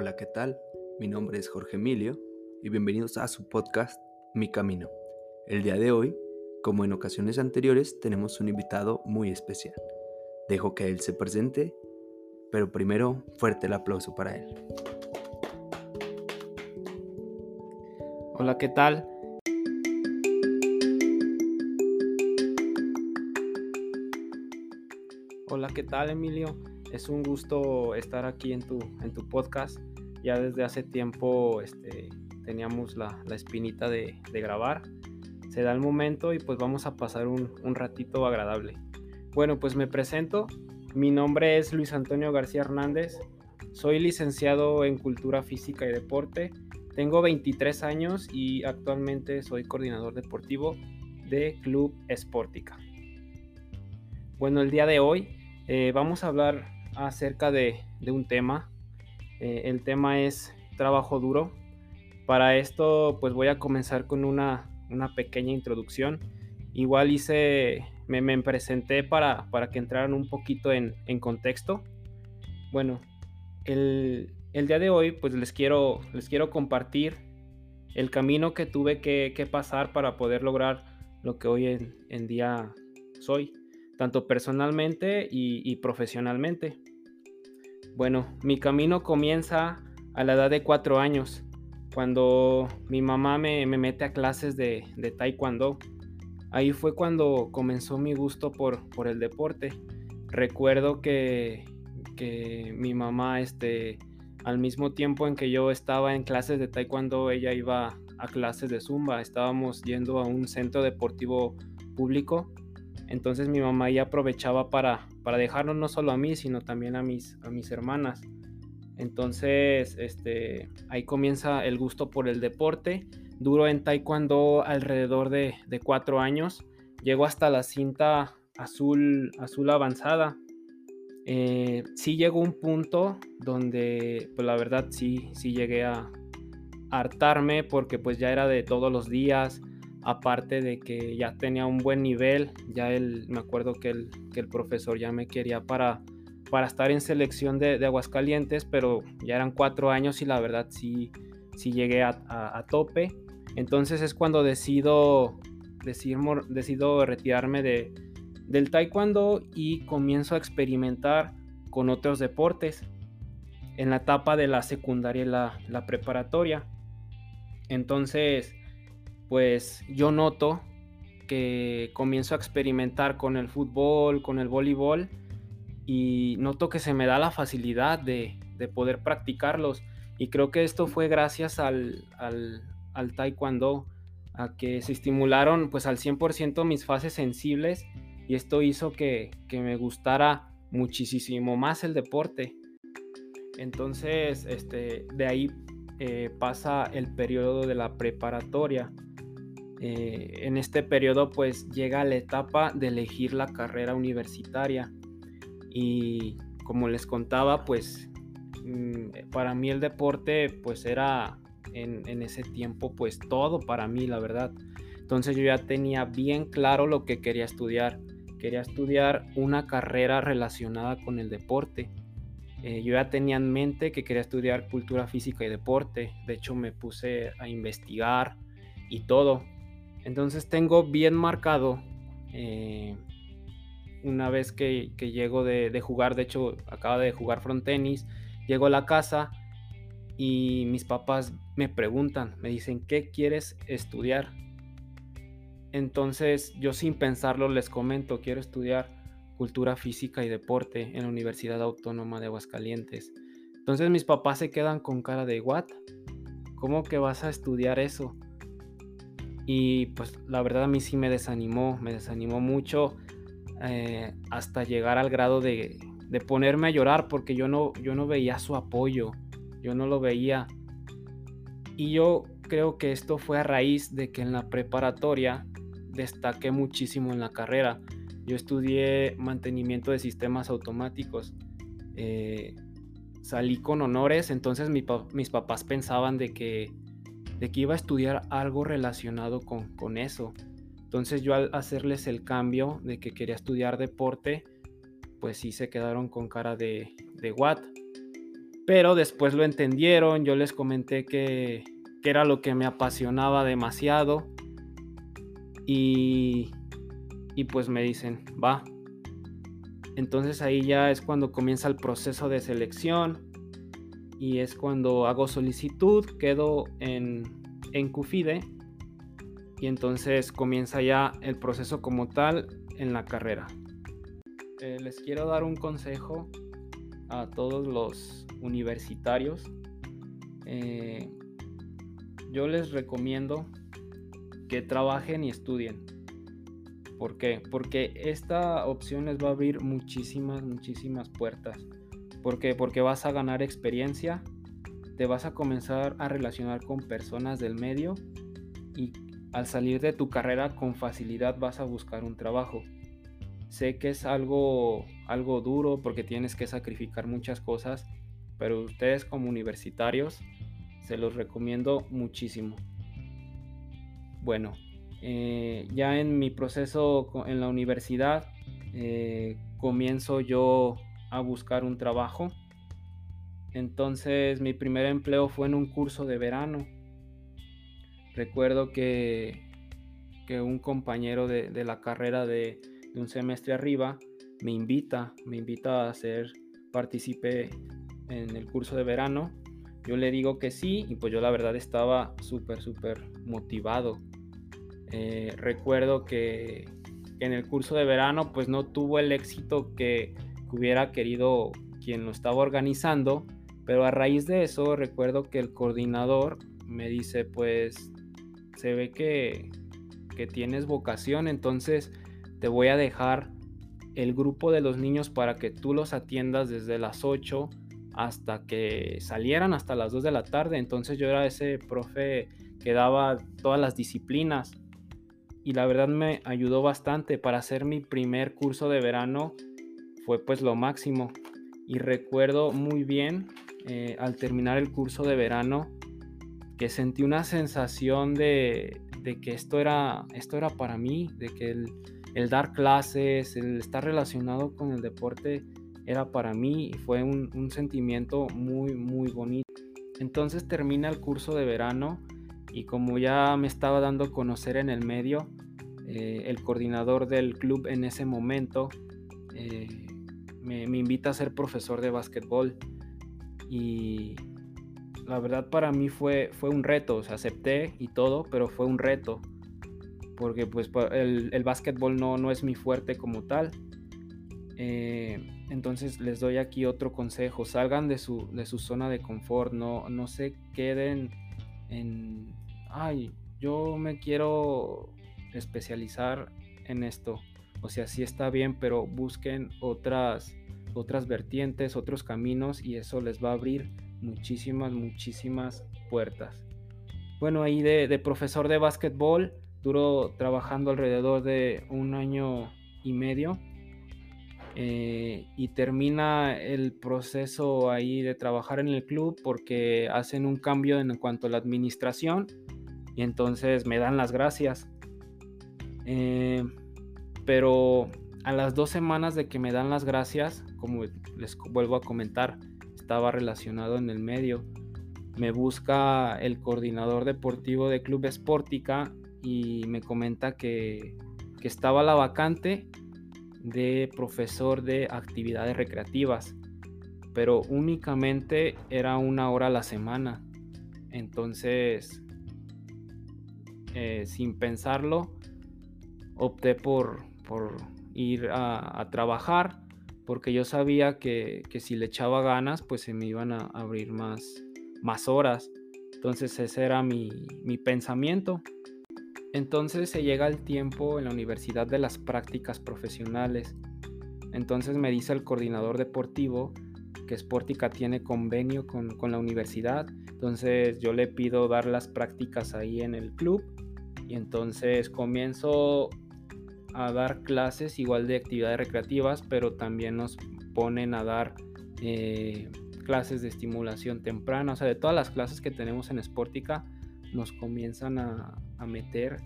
Hola, ¿qué tal? Mi nombre es Jorge Emilio y bienvenidos a su podcast Mi Camino. El día de hoy, como en ocasiones anteriores, tenemos un invitado muy especial. Dejo que él se presente, pero primero fuerte el aplauso para él. Hola, ¿qué tal? Hola, ¿qué tal Emilio? Es un gusto estar aquí en tu, en tu podcast. Ya desde hace tiempo este, teníamos la, la espinita de, grabar. Se da el momento y pues vamos a pasar un, ratito agradable. Bueno, pues me presento. Mi nombre es Luis Antonio García Hernández. Soy licenciado en Cultura Física y Deporte. Tengo 23 años y actualmente soy coordinador deportivo de Club Esportica. Bueno, el día de hoy eh, vamos a hablar acerca de, un tema. Eh, el tema es trabajo duro. Para esto pues voy a comenzar con una, pequeña introducción. Igual hice, me, me presenté para, para, que entraran un poquito en, contexto. Bueno, el, día de hoy pues les quiero, les quiero compartir el camino que tuve que, pasar para poder lograr lo que hoy en, en día soy, tanto personalmente y profesionalmente. Bueno, mi camino comienza a la edad de cuatro años, cuando mi mamá me, mete a clases de, taekwondo. Ahí fue cuando comenzó mi gusto por, por el deporte. Recuerdo que, que mi mamá, este, al mismo tiempo en que yo estaba en clases de taekwondo, ella iba a clases de zumba. Estábamos yendo a un centro deportivo público entonces mi mamá ya aprovechaba para, para dejarnos no solo a mí, sino también a mis, a mis hermanas. Entonces, este, ahí comienza el gusto por el deporte. Duro en taekwondo alrededor de, cuatro años. Llego hasta la cinta azul, azul avanzada. Eh, sí llegó un punto donde, pues la verdad sí, sí llegué a hartarme porque pues ya era de todos los días aparte de que ya tenía un buen nivel, ya él, me acuerdo que el, que el profesor ya me quería para, para estar en selección de, Aguascalientes, pero ya eran cuatro años y la verdad sí, sí llegué a, tope. Entonces es cuando decido, decido, decido retirarme de, del taekwondo y comienzo a experimentar con otros deportes en la etapa de la secundaria y la, la preparatoria. Entonces, pues yo noto que comienzo a experimentar con el fútbol, con el voleibol y noto que se me da la facilidad de, poder practicarlos. Y creo que esto fue gracias al, al, taekwondo, a que se estimularon pues al 100% mis fases sensibles y esto hizo que, me gustara muchísimo más el deporte. Entonces, este, de ahí eh, pasa el periodo de la preparatoria eh, en este periodo pues llega la etapa de elegir la carrera universitaria. Y como les contaba pues mm, para mí el deporte pues era en, en, ese tiempo pues todo para mí la verdad. Entonces yo ya tenía bien claro lo que quería estudiar. Quería estudiar una carrera relacionada con el deporte. Eh, yo ya tenía en mente que quería estudiar cultura física y deporte. De hecho me puse a investigar y todo entonces tengo bien marcado eh, una vez que, llego de, jugar, de hecho acaba de jugar front tenis, llego a la casa y mis papás me preguntan, me dicen, ¿qué quieres estudiar? Entonces yo sin pensarlo les comento, quiero estudiar cultura física y deporte en la Universidad Autónoma de Aguascalientes. Entonces mis papás se quedan con cara de, ¿what? ¿Cómo que vas a estudiar eso? Y pues la verdad a mí sí me desanimó, me desanimó mucho eh, hasta llegar al grado de, ponerme a llorar porque yo no, yo no veía su apoyo, yo no lo veía. Y yo creo que esto fue a raíz de que en la preparatoria destaqué muchísimo en la carrera. Yo estudié mantenimiento de sistemas automáticos. Eh, salí con honores, entonces mis papás pensaban de que de que iba a estudiar algo relacionado con, con eso. Entonces yo al hacerles el cambio de que quería estudiar deporte, pues sí se quedaron con cara de, de what. Pero después lo entendieron, yo les comenté que, que era lo que me apasionaba demasiado. Y, y pues me dicen, va. Entonces ahí ya es cuando comienza el proceso de selección y es cuando hago solicitud, quedo en, en CUFIDE y entonces comienza ya el proceso como tal en la carrera. Eh, les quiero dar un consejo a todos los universitarios. Eh, yo les recomiendo que trabajen y estudien. ¿Por qué? Porque esta opción les va a abrir muchísimas, muchísimas puertas. ¿Por qué? Porque vas a ganar experiencia, te vas a comenzar a relacionar con personas del medio y al salir de tu carrera con facilidad vas a buscar un trabajo. Sé que es algo, algo duro porque tienes que sacrificar muchas cosas, pero ustedes como universitarios se los recomiendo muchísimo. Bueno, eh, ya en mi proceso en la universidad eh, comienzo yo a buscar un trabajo. Entonces mi primer empleo fue en un curso de verano. Recuerdo que, que un compañero de, la carrera de, de, un semestre arriba me invita, me invita a ser partícipe en el curso de verano. Yo le digo que sí y pues yo la verdad estaba súper, súper motivado eh, recuerdo que, en el curso de verano pues no tuvo el éxito que, hubiera querido quien lo estaba organizando, pero a raíz de eso recuerdo que el coordinador me dice pues se ve que, que tienes vocación, entonces te voy a dejar el grupo de los niños para que tú los atiendas desde las 8 hasta que salieran hasta las 2 de la tarde. Entonces yo era ese profe que daba todas las disciplinas y la verdad me ayudó bastante para hacer mi primer curso de verano fue pues lo máximo y recuerdo muy bien eh, al terminar el curso de verano que sentí una sensación de, que esto era, esto era para mí, de que el, dar clases, el estar relacionado con el deporte era para mí y fue un, un sentimiento muy, muy bonito. Entonces termina el curso de verano y como ya me estaba dando a conocer en el medio, eh, el coordinador del club en ese momento eh, me, invita a ser profesor de básquetbol y la verdad para mí fue, fue un reto, o sea, acepté y todo, pero fue un reto porque pues el, el básquetbol no, no es mi fuerte como tal. Eh, entonces les doy aquí otro consejo, salgan de su, de su zona de confort, no, no se queden en, ay, yo me quiero especializar en esto. O sea, sí está bien, pero busquen otras, otras vertientes, otros caminos y eso les va a abrir muchísimas, muchísimas puertas. Bueno, ahí de, profesor de básquetbol, duró trabajando alrededor de un año y medio. Eh, y termina el proceso ahí de trabajar en el club porque hacen un cambio en cuanto a la administración y entonces me dan las gracias. Eh, pero a las dos semanas de que me dan las gracias, como les vuelvo a comentar, estaba relacionado en el medio. Me busca el coordinador deportivo de Club Esportica y me comenta que, que estaba la vacante de profesor de actividades recreativas, pero únicamente era una hora a la semana. Entonces, eh, sin pensarlo, opté por, ir a, trabajar porque yo sabía que, si le echaba ganas pues se me iban a abrir más, más horas. Entonces ese era mi, mi pensamiento. Entonces se llega el tiempo en la universidad de las prácticas profesionales. Entonces me dice el coordinador deportivo que Sportica tiene convenio con, con, la universidad. Entonces yo le pido dar las prácticas ahí en el club. Y entonces comienzo a dar clases igual de actividades recreativas, pero también nos ponen a dar eh, clases de estimulación temprana, o sea, de todas las clases que tenemos en Sportica, nos comienzan a, meter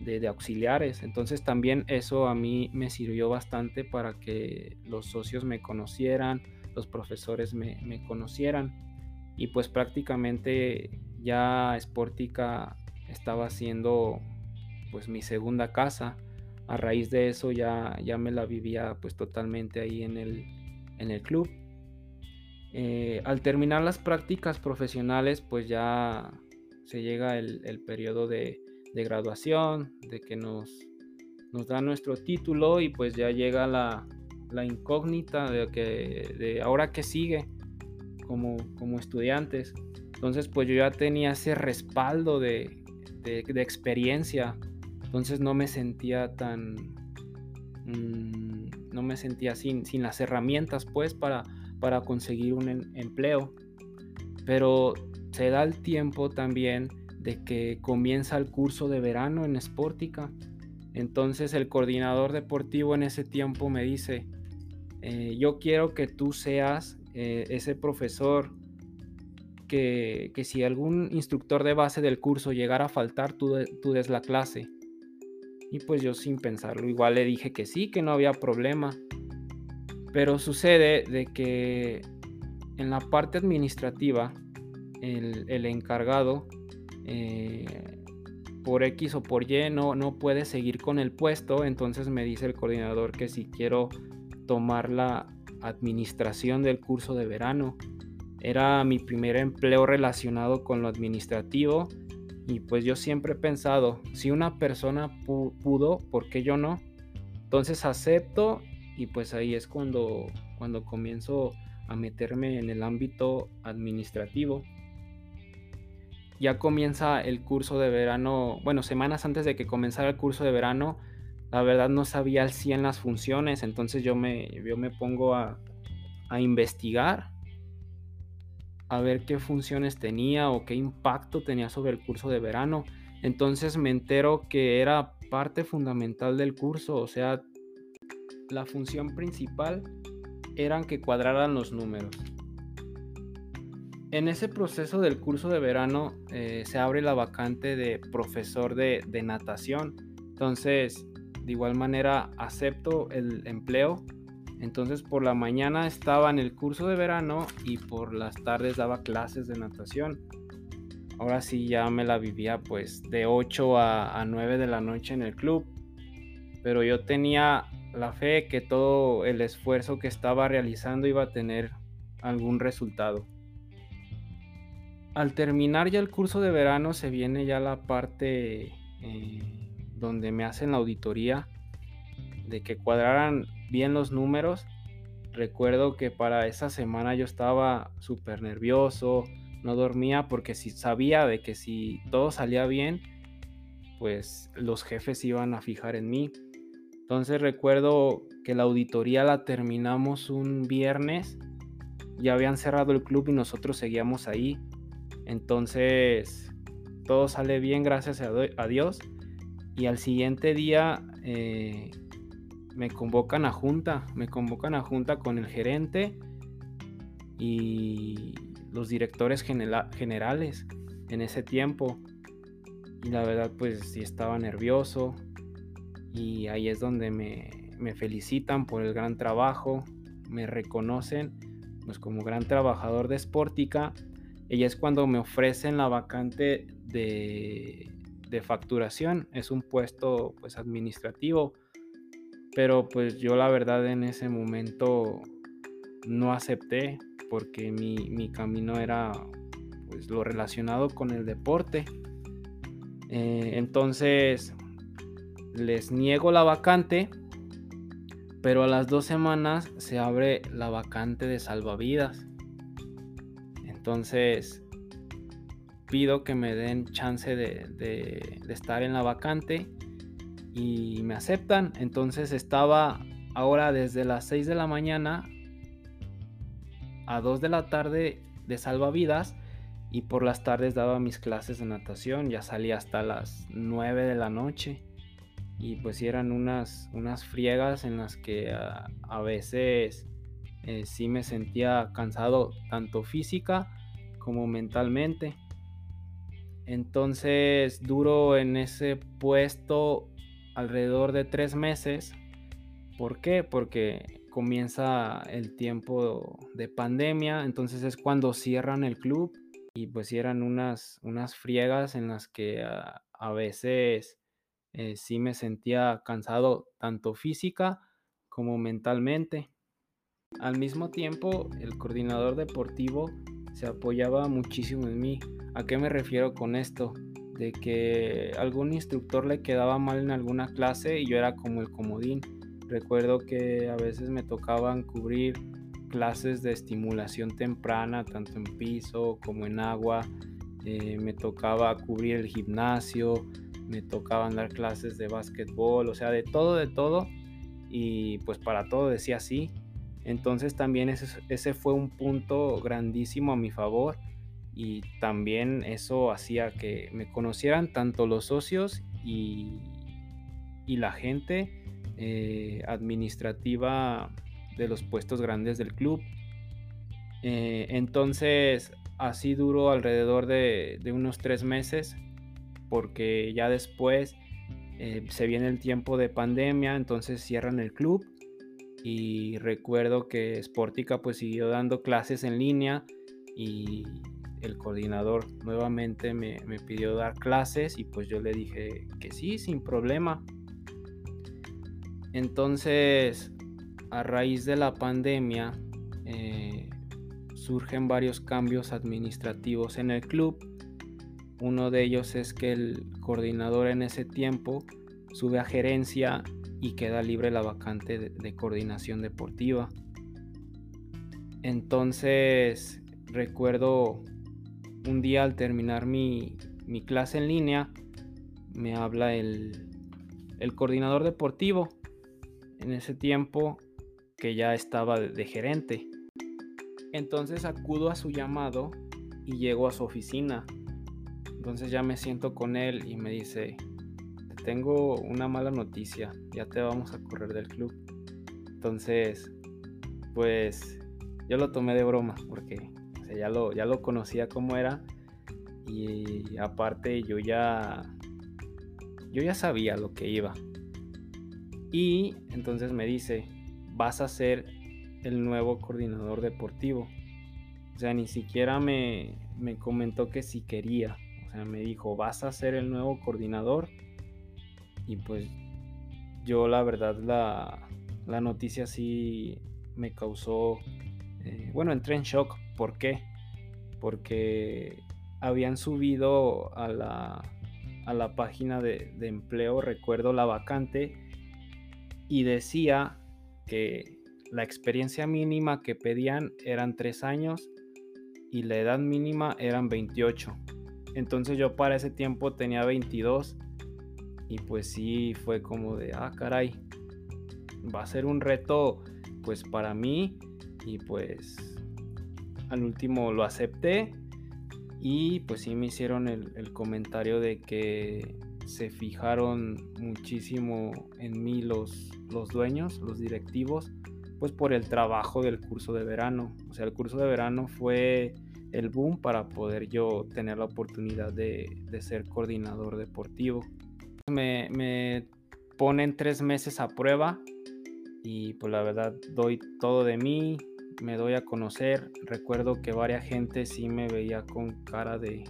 de, de, auxiliares. Entonces también eso a mí me sirvió bastante para que los socios me conocieran, los profesores me, conocieran. Y pues prácticamente ya Sportica estaba siendo pues mi segunda casa. A raíz de eso ya, ya me la vivía pues totalmente ahí en el, en el club. Eh, al terminar las prácticas profesionales pues ya se llega el, periodo de, graduación, de que nos, nos da nuestro título y pues ya llega la, incógnita de que de ahora que sigue como, como estudiantes. Entonces pues yo ya tenía ese respaldo de, experiencia. Entonces no me sentía tan... Mm, no me sentía sin, sin las herramientas pues para, para conseguir un em, empleo. Pero se da el tiempo también de que comienza el curso de verano en Sportica. Entonces el coordinador deportivo en ese tiempo me dice, eh, yo quiero que tú seas eh, ese profesor que, si algún instructor de base del curso llegara a faltar, tú, tú des la clase. Y pues yo sin pensarlo, igual le dije que sí, que no había problema. Pero sucede de que en la parte administrativa el, encargado eh, por X o por Y no, no puede seguir con el puesto, entonces me dice el coordinador que si quiero tomar la administración del curso de verano. Era mi primer empleo relacionado con lo administrativo y pues yo siempre he pensado, si una persona pudo, ¿por qué yo no? Entonces acepto y pues ahí es cuando, cuando comienzo a meterme en el ámbito administrativo ya comienza el curso de verano, bueno, semanas antes de que comenzara el curso de verano, la verdad no sabía al 100 las funciones, entonces yo me, yo me pongo a, a investigar, a ver qué funciones tenía o qué impacto tenía sobre el curso de verano. Entonces me entero que era parte fundamental del curso, o sea, la función principal eran que cuadraran los números. En ese proceso del curso de verano eh, se abre la vacante de profesor de, natación. Entonces, de igual manera, acepto el empleo. Entonces, por la mañana estaba en el curso de verano y por las tardes daba clases de natación. Ahora sí ya me la vivía pues de 8 a, a 9 de la noche en el club. Pero yo tenía la fe que todo el esfuerzo que estaba realizando iba a tener algún resultado al terminar ya el curso de verano se viene ya la parte eh, donde me hacen la auditoría de que cuadraran bien los números. Recuerdo que para esa semana yo estaba súper nervioso, no dormía porque si sabía de que si todo salía bien, pues los jefes iban a fijar en mí. Entonces recuerdo que la auditoría la terminamos un viernes, ya habían cerrado el club y nosotros seguíamos ahí. Entonces, todo sale bien, gracias a, Dios. Y al siguiente día eh, me convocan a junta, me convocan a junta con el gerente y los directores generales en ese tiempo. Y la verdad, pues sí estaba nervioso. Y ahí es donde me, me felicitan por el gran trabajo, me reconocen pues como gran trabajador de Sportica y es cuando me ofrecen la vacante de, facturación. Es un puesto pues administrativo. Pero pues yo la verdad en ese momento no acepté porque mi, camino era pues lo relacionado con el deporte. Eh, entonces les niego la vacante, pero a las dos semanas se abre la vacante de salvavidas. Entonces, pido que me den chance de, estar en la vacante y me aceptan. Entonces estaba ahora desde las 6 de la mañana a 2 de la tarde de salvavidas y por las tardes daba mis clases de natación. Ya salía hasta las 9 de la noche y pues eran unas, unas friegas en las que a, veces eh, sí me sentía cansado tanto física como mentalmente. Entonces duro en ese puesto alrededor de tres meses ¿Por qué? Porque comienza el tiempo de pandemia, entonces es cuando cierran el club y pues eran unas, unas friegas en las que a, veces eh, sí me sentía cansado tanto física como mentalmente. Al mismo tiempo, el coordinador deportivo se apoyaba muchísimo en mí. ¿A qué me refiero con esto? De que algún instructor le quedaba mal en alguna clase y yo era como el comodín. Recuerdo que a veces me tocaban cubrir clases de estimulación temprana, tanto en piso como en agua. Eh, me tocaba cubrir el gimnasio, me tocaban dar clases de básquetbol, o sea, de todo, de todo. Y pues para todo decía sí. Entonces también ese, ese fue un punto grandísimo a mi favor y también eso hacía que me conocieran tanto los socios y, y la gente eh, administrativa de los puestos grandes del club. Eh, entonces así duró alrededor de, unos tres meses porque ya después eh, se viene el tiempo de pandemia, entonces cierran el club y recuerdo que Sportica pues siguió dando clases en línea y el coordinador nuevamente me, pidió dar clases y pues yo le dije que sí, sin problema. Entonces, a raíz de la pandemia, eh, surgen varios cambios administrativos en el club. Uno de ellos es que el coordinador en ese tiempo sube a gerencia y queda libre la vacante de, coordinación deportiva. Entonces recuerdo un día al terminar mi, clase en línea, me habla el, el, coordinador deportivo. En ese tiempo que ya estaba de, de gerente. Entonces acudo a su llamado y llego a su oficina. Entonces ya me siento con él y me dice, tengo una mala noticia, ya te vamos a correr del club. Entonces, pues yo lo tomé de broma porque ya, lo, ya lo conocía como era y aparte yo ya yo ya sabía lo que iba. Y entonces me dice, vas a ser el nuevo coordinador deportivo. O sea, ni siquiera me, me comentó que si quería. O sea, me dijo, vas a ser el nuevo coordinador y pues yo la verdad la, la noticia sí me causó, eh, bueno, entré en shock. ¿Por qué? Porque habían subido a la, a la página de, empleo, recuerdo la vacante, y decía que la experiencia mínima que pedían eran 3 años y la edad mínima eran 28. Entonces yo para ese tiempo tenía 22 y pues sí fue como de, ah, caray, va a ser un reto pues para mí y pues al último lo acepté y pues sí me hicieron el, comentario de que se fijaron muchísimo en mí los, los dueños, los directivos, pues por el trabajo del curso de verano. O sea, el curso de verano fue el boom para poder yo tener la oportunidad de, de ser coordinador deportivo. Me, ponen tres meses a prueba y pues la verdad doy todo de mí, me doy a conocer. Recuerdo que varias gente sí me veía con cara de,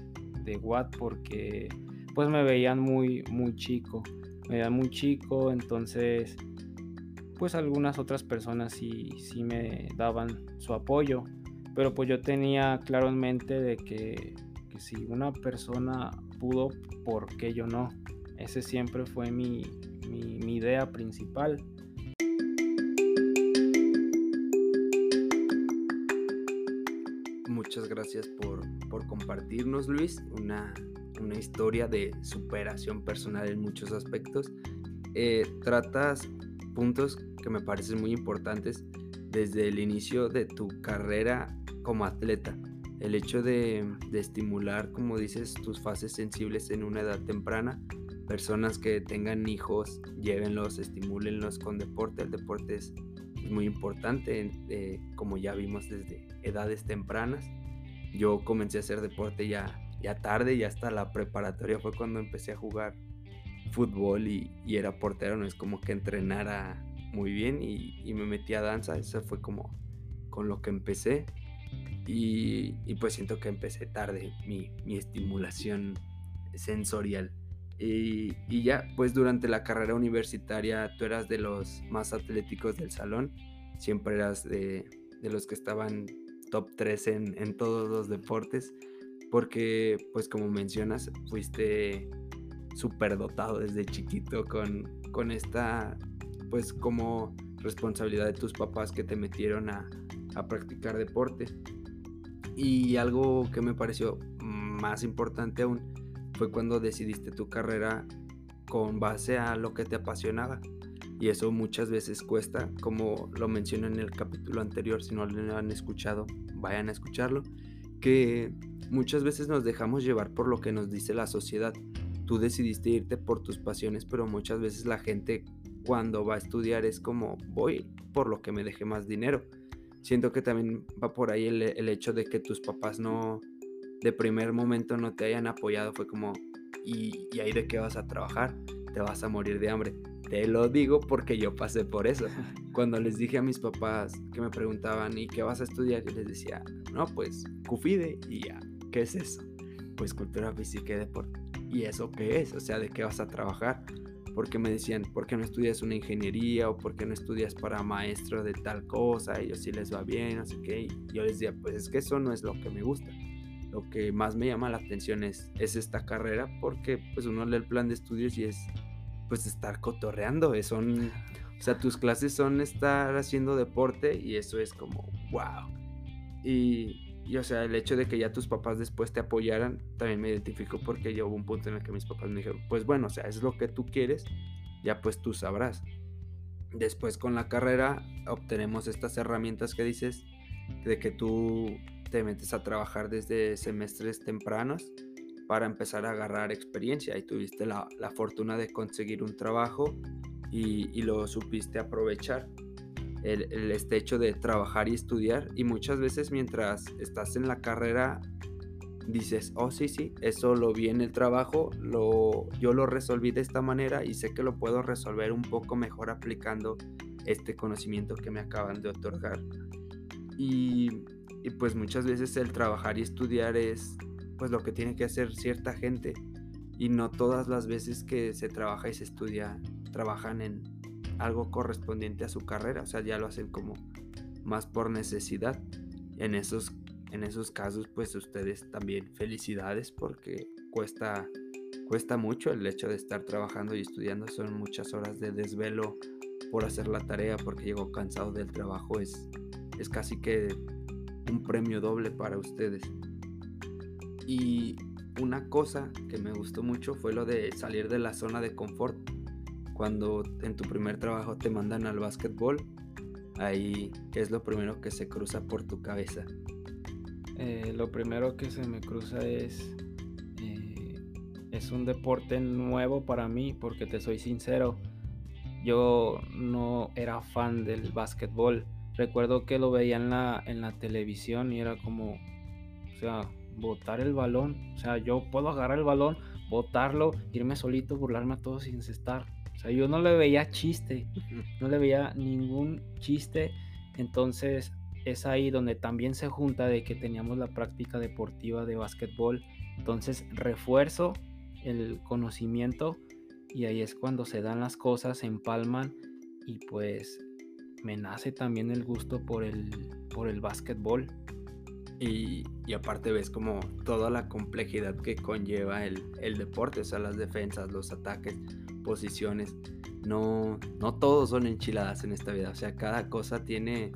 de what porque pues me veían muy, muy chico. Me veían muy chico, entonces pues algunas otras personas sí, sí me daban su apoyo. Pero pues yo tenía claro en mente de que, que si una persona pudo, ¿por qué yo no? Ese siempre fue mi, idea principal. Muchas gracias por, compartirnos, Luis, una, historia de superación personal en muchos aspectos. Eh, tratas puntos que me parecen muy importantes desde el inicio de tu carrera como atleta. El hecho de, de, estimular, como dices, tus fases sensibles en una edad temprana personas que tengan hijos, llévenlos, estimúlenlos con deporte. El deporte es, muy importante, eh, como ya vimos desde edades tempranas. Yo comencé a hacer deporte ya, ya tarde y hasta la preparatoria fue cuando empecé a jugar fútbol y, era portero. No es como que entrenara muy bien y, me metí a danza. Eso fue como con lo que empecé. Y, pues siento que empecé tarde mi, estimulación sensorial. Y, y, ya, pues durante la carrera universitaria tú eras de los más atléticos del salón. Siempre eras de, de los que estaban top 3 en, en todos los deportes. Porque, pues como mencionas, fuiste súper dotado desde chiquito con, con esta, pues como responsabilidad de tus papás que te metieron a, a practicar deporte. Y algo que me pareció más importante aún fue cuando decidiste tu carrera con base a lo que te apasionaba. Y eso muchas veces cuesta, como lo menciono en el capítulo anterior, si no lo han escuchado, vayan a escucharlo, que muchas veces nos dejamos llevar por lo que nos dice la sociedad. Tú decidiste irte por tus pasiones, pero muchas veces la gente cuando va a estudiar es como voy por lo que me deje más dinero. Siento que también va por ahí el, hecho de que tus papás no, de primer momento no te hayan apoyado. Fue como, ¿y, ¿y ahí de qué vas a trabajar? Te vas a morir de hambre. Te lo digo porque yo pasé por eso. Cuando les dije a mis papás que me preguntaban, ¿y qué vas a estudiar? Yo les decía, no, pues CUFIDE y ya. ¿Qué es eso? Pues cultura física y deporte. ¿Y eso qué es? O sea, ¿de qué vas a trabajar? Porque me decían, ¿por qué no estudias una ingeniería? ¿O por qué no estudias para maestro de tal cosa? Yo sí les va bien, no sé qué. Y yo les decía, pues es que eso no es lo que me gusta. Lo que más me llama la atención es, es esta carrera porque pues uno lee el plan de estudios y es pues estar cotorreando. Eh, son, o sea, tus clases son estar haciendo deporte y eso es como, wow. Y, y, o sea, el hecho de que ya tus papás después te apoyaran, también me identifico porque yo un punto en el que mis papás me dijeron, pues bueno, o sea, es lo que tú quieres, ya pues tú sabrás. Después con la carrera obtenemos estas herramientas que dices, de que tú te metes a trabajar desde semestres tempranos para empezar a agarrar experiencia y tuviste la, fortuna de conseguir un trabajo y, lo supiste aprovechar. El, el, este hecho de trabajar y estudiar y muchas veces mientras estás en la carrera dices, oh sí, sí, eso lo vi en el trabajo, lo, yo lo resolví de esta manera y sé que lo puedo resolver un poco mejor aplicando este conocimiento que me acaban de otorgar. Y, y pues muchas veces el trabajar y estudiar es pues lo que tiene que hacer cierta gente y no todas las veces que se trabaja y se estudia trabajan en algo correspondiente a su carrera, o sea, ya lo hacen como más por necesidad. En esos en esos casos, pues ustedes también felicidades porque cuesta cuesta mucho el hecho de estar trabajando y estudiando, son muchas horas de desvelo por hacer la tarea porque llego cansado del trabajo, es es casi que un premio doble para ustedes. Y una cosa que me gustó mucho fue lo de salir de la zona de confort. Cuando en tu primer trabajo te mandan al básquetbol, ahí, ¿qué es lo primero que se cruza por tu cabeza? Eh, lo primero que se me cruza es, eh, es un deporte nuevo para mí, porque te soy sincero, yo no era fan del básquetbol. Recuerdo que lo veía en la, en la televisión y era como, o sea, botar el balón. O sea, yo puedo agarrar el balón, botarlo, irme solito, burlarme a todos sin cestar. O sea, yo no le veía chiste, no le veía ningún chiste. Entonces es ahí donde también se junta de que teníamos la práctica deportiva de básquetbol. Entonces refuerzo el conocimiento y ahí es cuando se dan las cosas, se empalman y pues me nace también el gusto por el, por el básquetbol. Y, aparte ves como toda la complejidad que conlleva el, deporte, o sea, las defensas, los ataques, posiciones. No, no todos son enchiladas en esta vida, o sea, cada cosa tiene,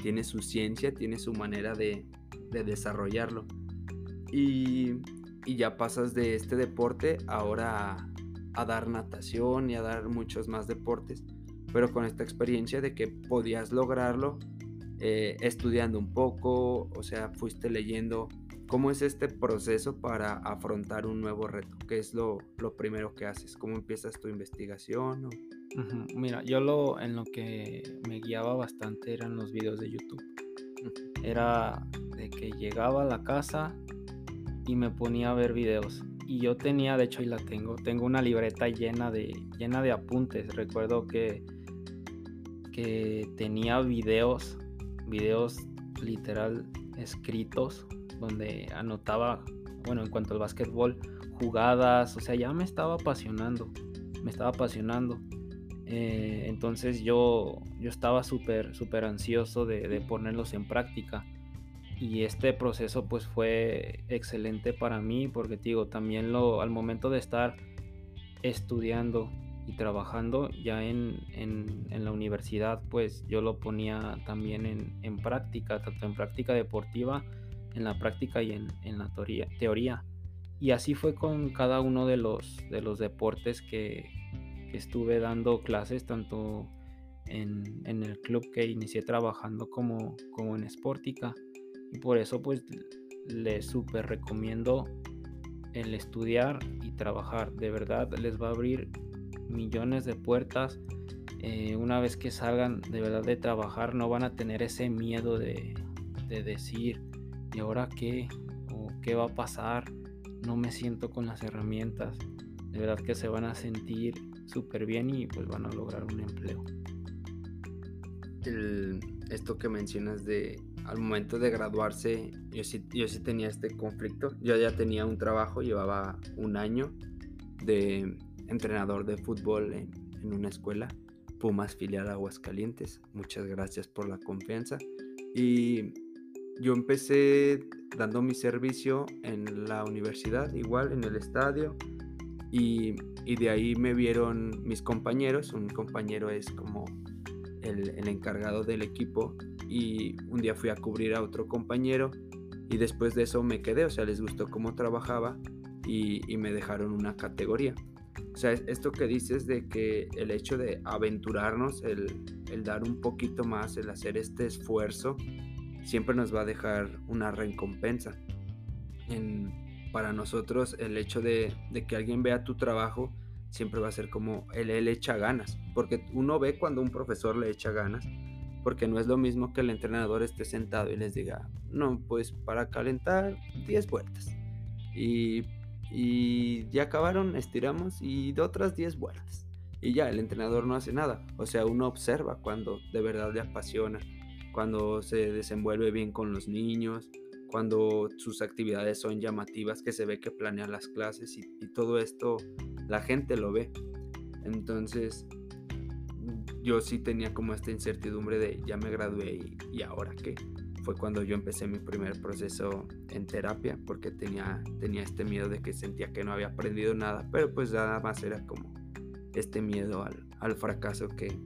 tiene su ciencia, tiene su manera de, desarrollarlo. Y, ya pasas de este deporte ahora a, a dar natación y a dar muchos más deportes, pero con esta experiencia de que podías lograrlo eh, estudiando un poco, o sea, fuiste leyendo. ¿Cómo es este proceso para afrontar un nuevo reto? ¿Qué es lo, primero que haces? ¿Cómo empiezas tu investigación? Mira, yo lo en lo que me guiaba bastante eran los videos de YouTube. Era de que llegaba a la casa y me ponía a ver videos. Y yo tenía, de hecho, y la tengo, tengo una libreta llena de, llena de apuntes. Recuerdo que que tenía videos, videos literal escritos, donde anotaba, bueno, en cuanto al básquetbol, jugadas, o sea, ya me estaba apasionando, me estaba apasionando. Eh, entonces yo, yo estaba súper, súper ansioso de, de, ponerlos en práctica. Y este proceso pues fue excelente para mí porque digo, también lo, al momento de estar estudiando y trabajando ya en, en, en la universidad pues yo lo ponía también en, en, práctica, tanto en práctica deportiva, en la práctica y en, la teoría, teoría. Y así fue con cada uno de los, de los deportes que, que estuve dando clases, tanto en, el club que inicié trabajando como, como en Sportica. Y por eso pues les súper recomiendo el estudiar y trabajar. De verdad les va a abrir millones de puertas. Eh, una vez que salgan de verdad de trabajar no van a tener ese miedo de, de decir, ¿y ahora qué? ¿O qué va a pasar? No me siento con las herramientas. De verdad que se van a sentir súper bien y pues van a lograr un empleo. El, esto que mencionas de al momento de graduarse, yo sí, yo sí tenía este conflicto. Yo ya tenía un trabajo, llevaba un año de entrenador de fútbol en, una escuela, Pumas filial Aguascalientes. Muchas gracias por la confianza. Y yo empecé dando mi servicio en la universidad, igual en el estadio. Y, y de ahí me vieron mis compañeros. Un compañero es como el, el, encargado del equipo y un día fui a cubrir a otro compañero y después de eso me quedé, o sea, les gustó cómo trabajaba y me dejaron una categoría. O sea, esto que dices de que el hecho de aventurarnos, el, dar un poquito más, el hacer este esfuerzo, siempre nos va a dejar una recompensa. En, para nosotros el hecho de, de que alguien vea tu trabajo, siempre va a ser como él, él echa ganas, porque uno ve cuando un profesor le echa ganas, porque no es lo mismo que el entrenador esté sentado y les diga, no, pues para calentar 10 vueltas. Y, y ya acabaron, estiramos y de otras 10 vueltas. Y ya, el entrenador no hace nada. O sea, uno observa cuando de verdad le apasiona, cuando se desenvuelve bien con los niños, cuando sus actividades son llamativas, que se ve que planea las clases y, todo esto la gente lo ve. Entonces, yo sí tenía como esta incertidumbre de ya me gradué y, ahora qué. Fue cuando yo empecé mi primer proceso en terapia porque tenía, tenía este miedo de que sentía que no había aprendido nada, pero pues nada más era como este miedo al, al fracaso que,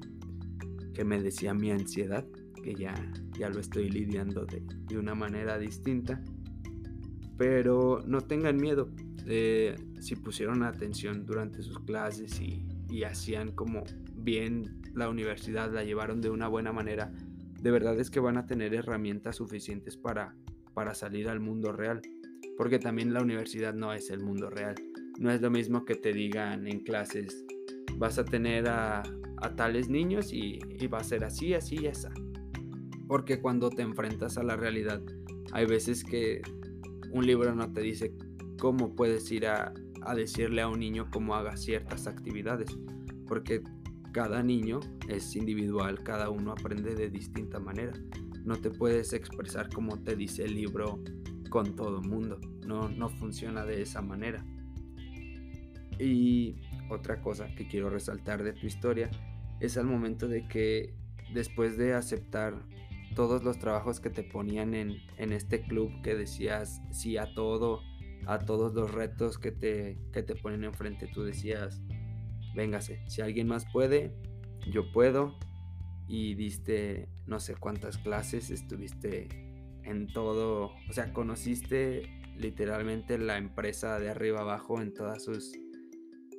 que me decía mi ansiedad, que ya, ya lo estoy lidiando de, de una manera distinta. Pero no tengan miedo, eh, si pusieron atención durante sus clases y, y hacían como bien la universidad, la llevaron de una buena manera, de verdad es que van a tener herramientas suficientes para, para salir al mundo real. Porque también la universidad no es el mundo real. No es lo mismo que te digan en clases, vas a tener a, tales niños y, y, va a ser así, así y así. Porque cuando te enfrentas a la realidad, hay veces que un libro no te dice cómo puedes ir a, a decirle a un niño cómo haga ciertas actividades. Porque cada niño es individual, cada uno aprende de distinta manera. No te puedes expresar como te dice el libro con todo el mundo. No, no funciona de esa manera. Y otra cosa que quiero resaltar de tu historia es al momento de que después de aceptar todos los trabajos que te ponían en, en este club, que decías sí a todo, a todos los retos que te, que te ponen enfrente, tú decías véngase, si alguien más puede, yo puedo. Y diste no sé cuántas clases, estuviste en todo, o sea, conociste literalmente la empresa de arriba abajo en todas sus,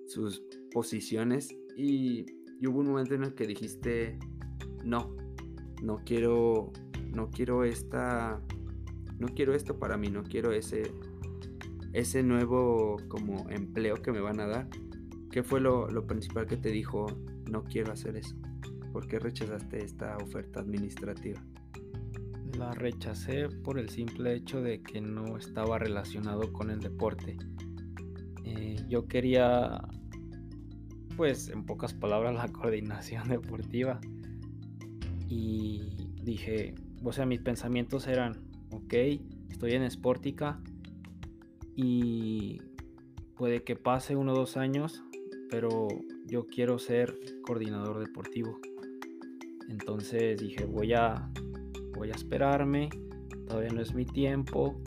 sus posiciones. Y, y hubo un momento en el que dijiste, no, no quiero, no quiero esta, no quiero esto para mí, no quiero ese, ese nuevo como empleo que me van a dar ¿Qué fue lo, lo, principal que te dijo, no quiero hacer eso? ¿Por qué rechazaste esta oferta administrativa? La rechacé por el simple hecho de que no estaba relacionado con el deporte. Eh, yo quería, pues en pocas palabras, la coordinación deportiva. y dije, o sea, mis pensamientos eran, ok, estoy en Sportica y puede que pase uno o dos años, pero yo quiero ser coordinador deportivo. Entonces dije, voy a, voy a esperarme, todavía no es mi tiempo.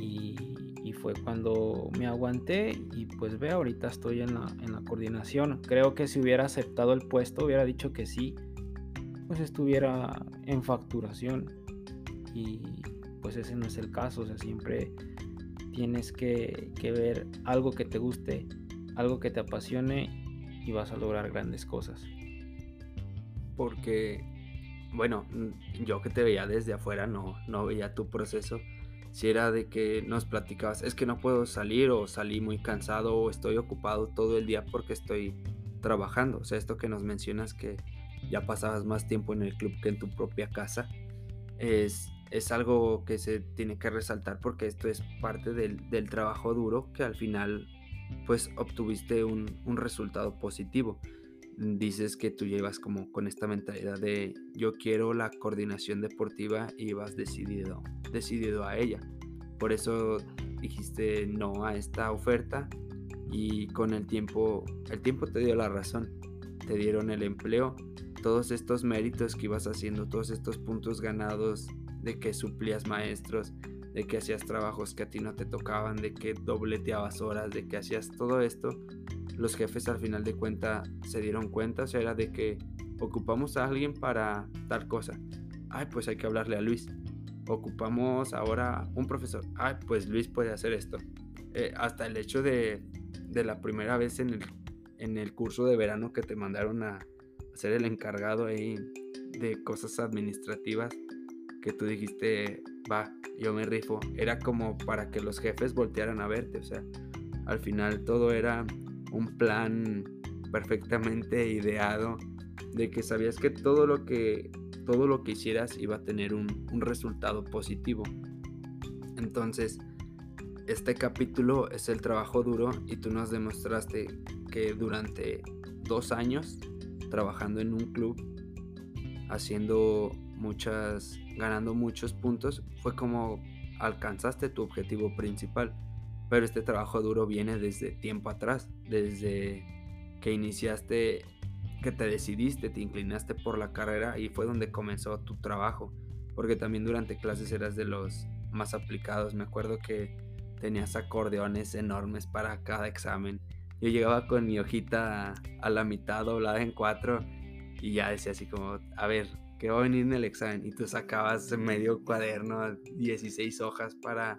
Y, fue cuando me aguanté y pues ve, ahorita estoy en la, en la coordinación. Creo que si hubiera aceptado el puesto, hubiera dicho que sí, pues estuviera en facturación. Y pues ese no es el caso, o sea, siempre tienes que, que ver algo que te guste, algo que te apasione y vas a lograr grandes cosas. Porque, bueno, yo que te veía desde afuera no, no veía tu proceso. Si era de que nos platicabas, es que no puedo salir o salí muy cansado o estoy ocupado todo el día porque estoy trabajando. O sea, esto que nos mencionas que ya pasabas más tiempo en el club que en tu propia casa, es, es algo que se tiene que resaltar porque esto es parte del, del trabajo duro que al final pues obtuviste un, un, resultado positivo. Dices que tú llevas como con esta mentalidad de yo quiero la coordinación deportiva y vas decidido, decidido a ella. Por eso dijiste no a esta oferta y con el tiempo, el tiempo te dio la razón. Te dieron el empleo, todos estos méritos que ibas haciendo, todos estos puntos ganados de que suplías maestros, de que hacías trabajos que a ti no te tocaban, de que dobleteabas horas, de que hacías todo esto, los jefes al final de cuenta se dieron cuenta, o sea, era de que ocupamos a alguien para tal cosa. Ay, pues hay que hablarle a Luis. Ocupamos ahora un profesor. Ay, pues Luis puede hacer esto. Eh, hasta el hecho de, de, la primera vez en el, en el curso de verano que te mandaron a ser el encargado ahí de cosas administrativas que tú dijiste, va, yo me rifo, era como para que los jefes voltearan a verte, o sea, al final todo era un plan perfectamente ideado de que sabías que todo lo que todo lo que hicieras iba a tener un, un resultado positivo. Entonces, este capítulo es el trabajo duro y tú nos demostraste que durante dos años trabajando en un club, haciendo muchas, ganando muchos puntos, fue como alcanzaste tu objetivo principal. Pero este trabajo duro viene desde tiempo atrás, desde que iniciaste, que te decidiste, te inclinaste por la carrera y fue donde comenzó tu trabajo. Porque también durante clases eras de los más aplicados. Me acuerdo que tenías acordeones enormes para cada examen. Yo llegaba con mi hojita a la mitad doblada en cuatro y ya decía así como, a ver, que va a venir en el examen y tú sacabas medio cuaderno, 16 hojas para,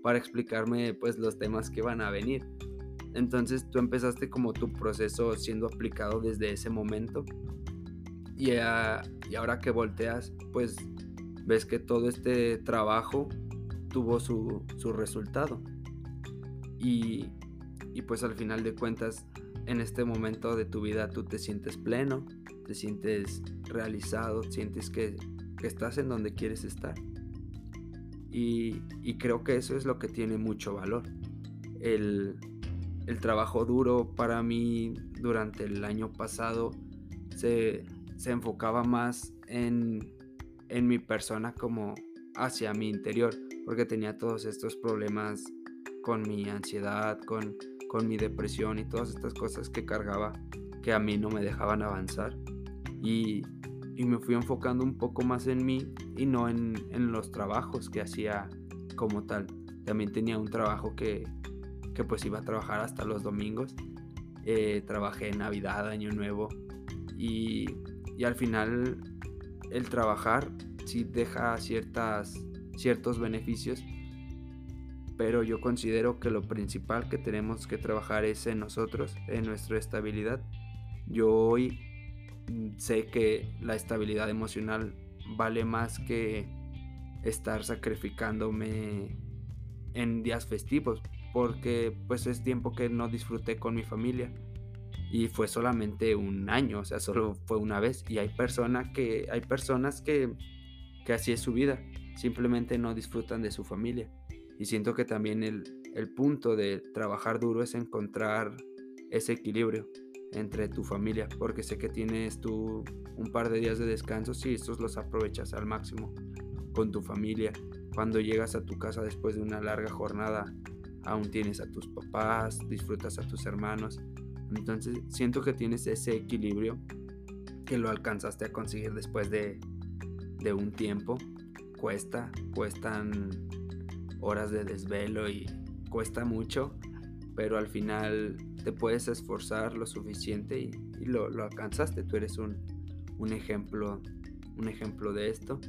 para explicarme pues los temas que van a venir. Entonces tú empezaste como tu proceso siendo aplicado desde ese momento y, y ahora que volteas pues ves que todo este trabajo tuvo su, su resultado. Y, y pues al final de cuentas en este momento de tu vida tú te sientes pleno, te sientes realizado, sientes que, estás en donde quieres estar. Y, creo que eso es lo que tiene mucho valor. El, trabajo duro para mí durante el año pasado se, enfocaba más en, en mi persona como hacia mi interior, porque tenía todos estos problemas con mi ansiedad, con con mi depresión y todas estas cosas que cargaba que a mí no me dejaban avanzar. Y, me fui enfocando un poco más en mí y no en, los trabajos que hacía como tal. También tenía un trabajo que, pues iba a trabajar hasta los domingos. Eh, trabajé en Navidad, Año Nuevo y, y, al final el trabajar sí deja ciertas, ciertos beneficios pero yo considero que lo principal que tenemos que trabajar es en nosotros, en nuestra estabilidad. Yo hoy sé que la estabilidad emocional vale más que estar sacrificándome en días festivos, porque pues es tiempo que no disfruté con mi familia. Y fue solamente un año, o sea, solo fue una vez. Y hay personas que hay personas que que así es su vida, simplemente no disfrutan de su familia. Y siento que también el, punto de trabajar duro es encontrar ese equilibrio entre tu familia, porque sé que tienes tú un par de días de descanso, si estos los aprovechas al máximo con tu familia. Cuando llegas a tu casa después de una larga jornada, aún tienes a tus papás, disfrutas a tus hermanos. Entonces siento que tienes ese equilibrio que lo alcanzaste a conseguir después de, de un tiempo. Cuesta, cuestan horas de desvelo y cuesta mucho, pero al final te puedes esforzar lo suficiente y, lo, alcanzaste. Tú eres un, un, ejemplo, un ejemplo de esto.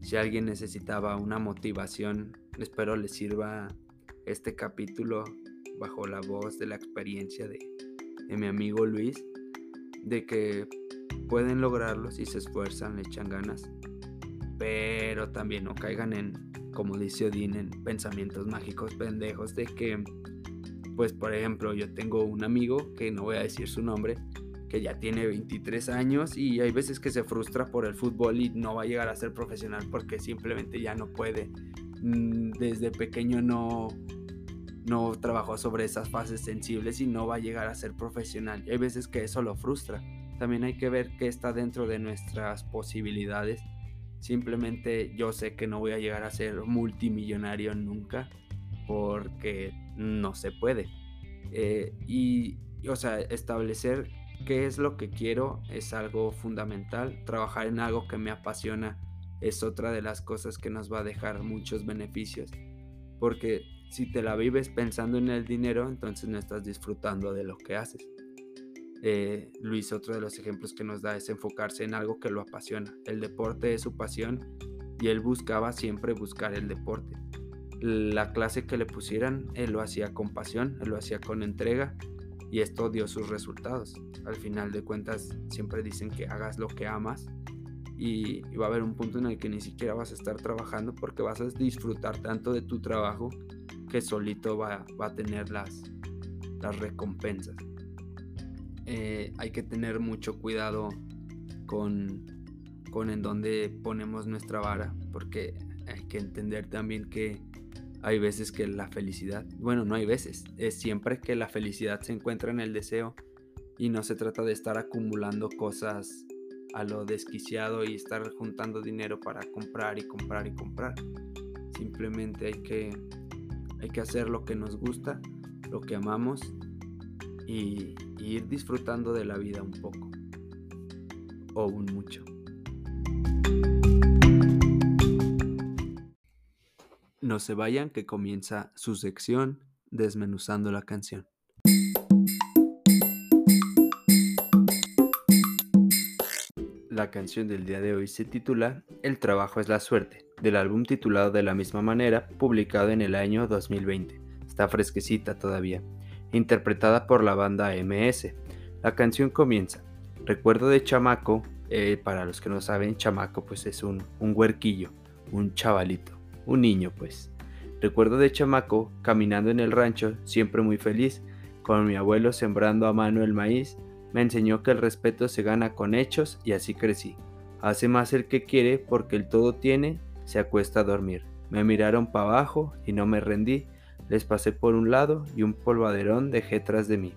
Si alguien necesitaba una motivación, espero le sirva este capítulo bajo la voz de la experiencia de, de mi amigo Luis, de que pueden lograrlo si se esfuerzan, le echan ganas, pero también no caigan en, como dice Odín, en pensamientos mágicos pendejos de que, pues por ejemplo, yo tengo un amigo, que no voy a decir su nombre, que ya tiene 23 años y hay veces que se frustra por el fútbol y no va a llegar a ser profesional porque simplemente ya no puede. Mm, desde pequeño no, no trabajó sobre esas fases sensibles y no va a llegar a ser profesional. Y hay veces que eso lo frustra. También hay que ver qué está dentro de nuestras posibilidades Simplemente yo sé que no voy a llegar a ser multimillonario nunca porque no se puede. Eh, y, o sea, establecer qué es lo que quiero es algo fundamental. Trabajar en algo que me apasiona es otra de las cosas que nos va a dejar muchos beneficios. Porque si te la vives pensando en el dinero, entonces no estás disfrutando de lo que haces. Eh, Luis, otro de los ejemplos que nos da es enfocarse en algo que lo apasiona. El deporte es su pasión y él buscaba siempre buscar el deporte. La clase que le pusieran, él lo hacía con pasión, él lo hacía con entrega y esto dio sus resultados. Al final de cuentas, siempre dicen que hagas lo que amas y, va a haber un punto en el que ni siquiera vas a estar trabajando porque vas a disfrutar tanto de tu trabajo que solito va, a tener las, las recompensas. Eh, hay que tener mucho cuidado con, con en dónde ponemos nuestra vara, porque hay que entender también que hay veces que la felicidad, bueno, no hay veces, es siempre que la felicidad se encuentra en el deseo y no se trata de estar acumulando cosas a lo desquiciado y estar juntando dinero para comprar y comprar y comprar. Simplemente hay que, hay que hacer lo que nos gusta, lo que amamos y, ir disfrutando de la vida un poco o un mucho. No se vayan que comienza su sección desmenuzando la canción. La canción del día de hoy se titula El trabajo es la suerte, del álbum titulado de la misma manera, publicado en el año 2020. Está fresquecita todavía interpretada por la banda MS. La canción comienza. Recuerdo de chamaco, eh, para los que no saben, chamaco pues es un, un huerquillo, un chavalito, un niño pues. Recuerdo de chamaco, caminando en el rancho, siempre muy feliz, con mi abuelo sembrando a mano el maíz, me enseñó que el respeto se gana con hechos y así crecí. Hace más el que quiere porque el todo tiene, se acuesta a dormir. Me miraron para abajo y no me rendí, les pasé por un lado y un polvaderón dejé tras de mí.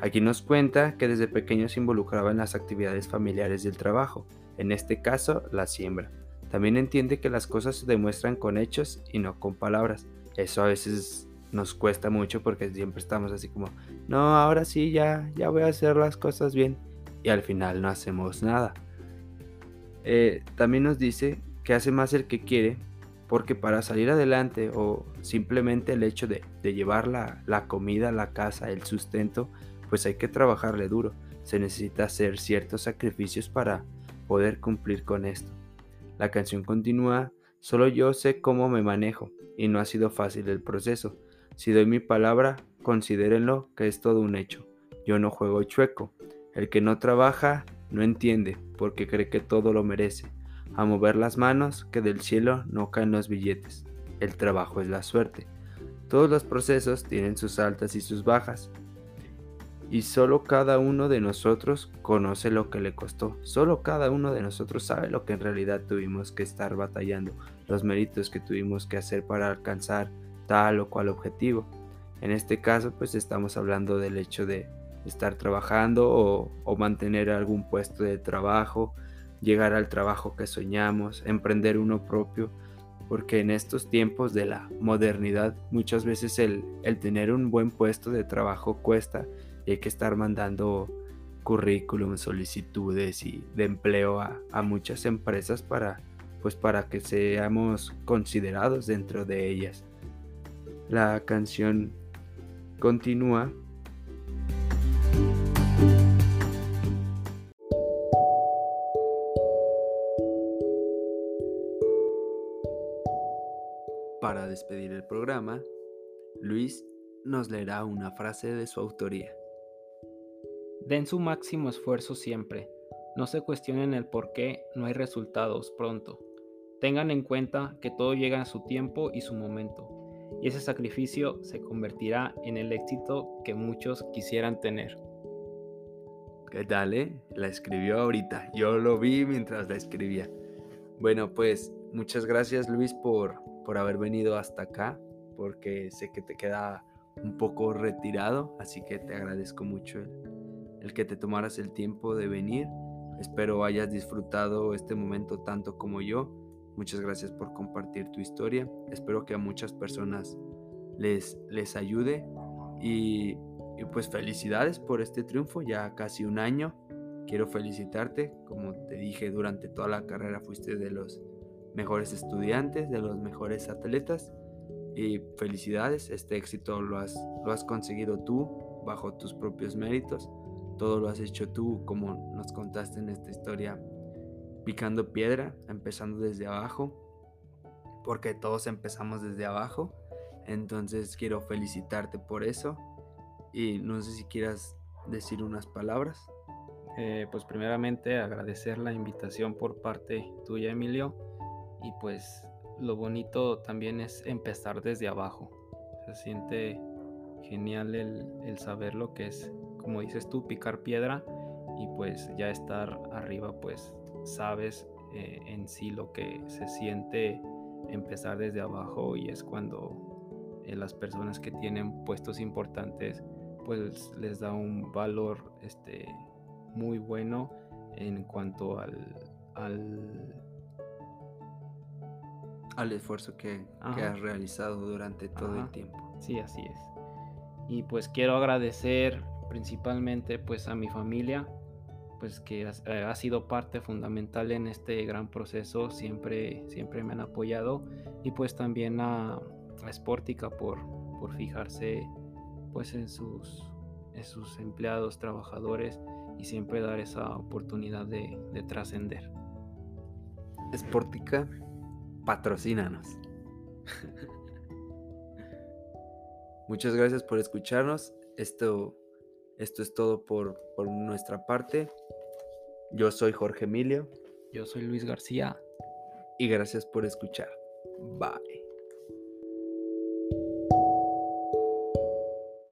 Aquí nos cuenta que desde pequeño se involucraba en las actividades familiares del trabajo, en este caso la siembra. También entiende que las cosas se demuestran con hechos y no con palabras. Eso a veces nos cuesta mucho porque siempre estamos así como, no, ahora sí, ya, ya voy a hacer las cosas bien. Y al final no hacemos nada. Eh, también nos dice que hace más el que quiere porque para salir adelante o simplemente el hecho de, llevar la, la, comida la casa, el sustento, pues hay que trabajarle duro. Se necesita hacer ciertos sacrificios para poder cumplir con esto. La canción continúa, solo yo sé cómo me manejo y no ha sido fácil el proceso. Si doy mi palabra, considérenlo que es todo un hecho. Yo no juego chueco. El que no trabaja no entiende porque cree que todo lo merece a mover las manos, que del cielo no caen los billetes. El trabajo es la suerte. Todos los procesos tienen sus altas y sus bajas. Y solo cada uno de nosotros conoce lo que le costó. Solo cada uno de nosotros sabe lo que en realidad tuvimos que estar batallando, los méritos que tuvimos que hacer para alcanzar tal o cual objetivo. En este caso, pues estamos hablando del hecho de, estar trabajando o, mantener algún puesto de trabajo, llegar al trabajo que soñamos, emprender uno propio porque en estos tiempos de la modernidad muchas veces el, tener un buen puesto de trabajo cuesta y hay que estar mandando currículum, solicitudes y de empleo a, a, muchas empresas para pues para que seamos considerados dentro de ellas. La canción continúa Para despedir el programa, Luis nos leerá una frase de su autoría. Den su máximo esfuerzo siempre. No se cuestionen el por qué no hay resultados pronto. Tengan en cuenta que todo llega a su tiempo y su momento, y ese sacrificio se convertirá en el éxito que muchos quisieran tener. ¿Qué tal, eh? La escribió ahorita. Yo lo vi mientras la escribía. Bueno, pues muchas gracias Luis por por haber venido hasta acá, porque sé que te queda un poco retirado, así que te agradezco mucho el, que te tomaras el tiempo de venir. Espero hayas disfrutado este momento tanto como yo. Muchas gracias por compartir tu historia. Espero que a muchas personas les, les ayude y, y pues felicidades por este triunfo, ya casi un año. Quiero felicitarte, como te dije durante toda la carrera fuiste de los mejores estudiantes, de los mejores atletas. Y felicidades, este éxito lo has, lo has conseguido tú bajo tus propios méritos. Todo lo has hecho tú, como nos contaste en esta historia, picando piedra, empezando desde abajo, porque todos empezamos desde abajo. Entonces quiero felicitarte por eso. Y no sé si quieras decir unas palabras. Eh, pues primeramente agradecer la invitación por parte tuya, Emilio y pues lo bonito también es empezar desde abajo. Se siente genial el, saber lo que es, como dices tú, picar piedra y pues ya estar arriba, pues sabes eh, en sí lo que se siente empezar desde abajo y es cuando eh, las personas que tienen puestos importantes pues les da un valor este muy bueno en cuanto al al esfuerzo que, has realizado durante todo el tiempo. Sí, así es. Y pues quiero agradecer principalmente pues a mi familia, pues que eh, ha, sido parte fundamental en este gran proceso, siempre, siempre me han apoyado y pues también a, a Sportica por, por fijarse pues en sus, en sus empleados, trabajadores y siempre dar esa oportunidad de, de trascender. Sportica patrocínanos. Muchas gracias por escucharnos. Esto, esto es todo por, por nuestra parte. Yo soy Jorge Emilio. Yo soy Luis García. Y gracias por escuchar. Bye.